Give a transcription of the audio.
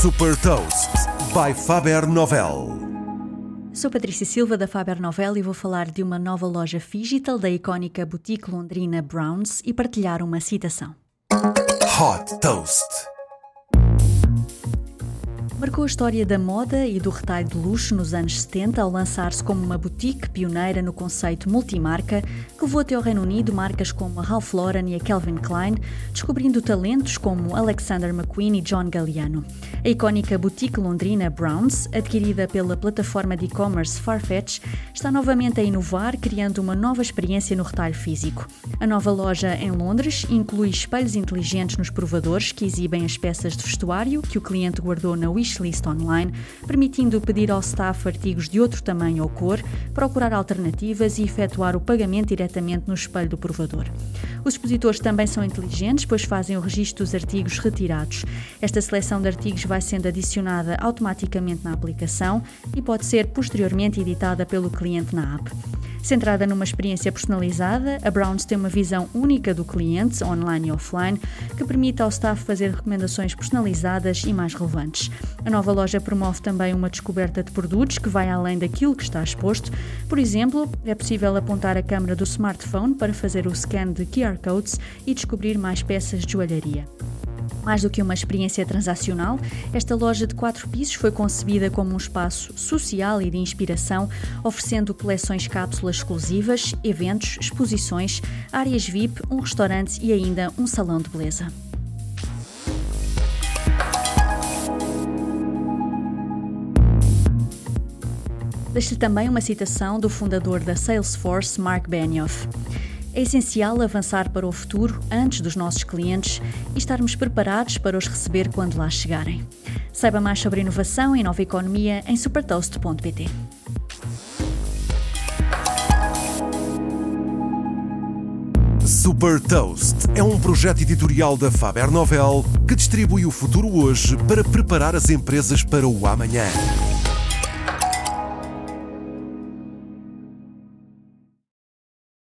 Super Toast by Faber Novel. Sou Patrícia Silva da Faber Novel e vou falar de uma nova loja digital da icónica boutique londrina Browns e partilhar uma citação. Hot Toast. Marcou a história da moda e do retalho de luxo nos anos 70 ao lançar-se como uma boutique pioneira no conceito multimarca que levou até ao Reino Unido marcas como a Ralph Lauren e a Calvin Klein, descobrindo talentos como Alexander McQueen e John Galliano. A icónica boutique londrina Browns, adquirida pela plataforma de e-commerce Farfetch, está novamente a inovar, criando uma nova experiência no retalho físico. A nova loja em Londres inclui espelhos inteligentes nos provadores que exibem as peças de vestuário que o cliente guardou na Wish wishlist online, permitindo pedir ao staff artigos de outro tamanho ou cor, procurar alternativas e efetuar o pagamento diretamente no espelho do provador. Os expositores também são inteligentes, pois fazem o registro dos artigos retirados. Esta seleção de artigos vai sendo adicionada automaticamente na aplicação e pode ser posteriormente editada pelo cliente na app. Centrada numa experiência personalizada, a Browns tem uma visão única do cliente, online e offline, que permite ao staff fazer recomendações personalizadas e mais relevantes. A nova loja promove também uma descoberta de produtos que vai além daquilo que está exposto. Por exemplo, é possível apontar a câmera do smartphone para fazer o scan de QR codes e descobrir mais peças de joalharia. Mais do que uma experiência transacional, esta loja de quatro pisos foi concebida como um espaço social e de inspiração, oferecendo coleções cápsulas exclusivas, eventos, exposições, áreas VIP, um restaurante e ainda um salão de beleza. Deixo-lhe também uma citação do fundador da Salesforce, Mark Benioff. É essencial avançar para o futuro antes dos nossos clientes e estarmos preparados para os receber quando lá chegarem. Saiba mais sobre inovação e nova economia em supertoast.pt. Super Toast é um projeto editorial da Faber Novel que distribui o futuro hoje para preparar as empresas para o amanhã.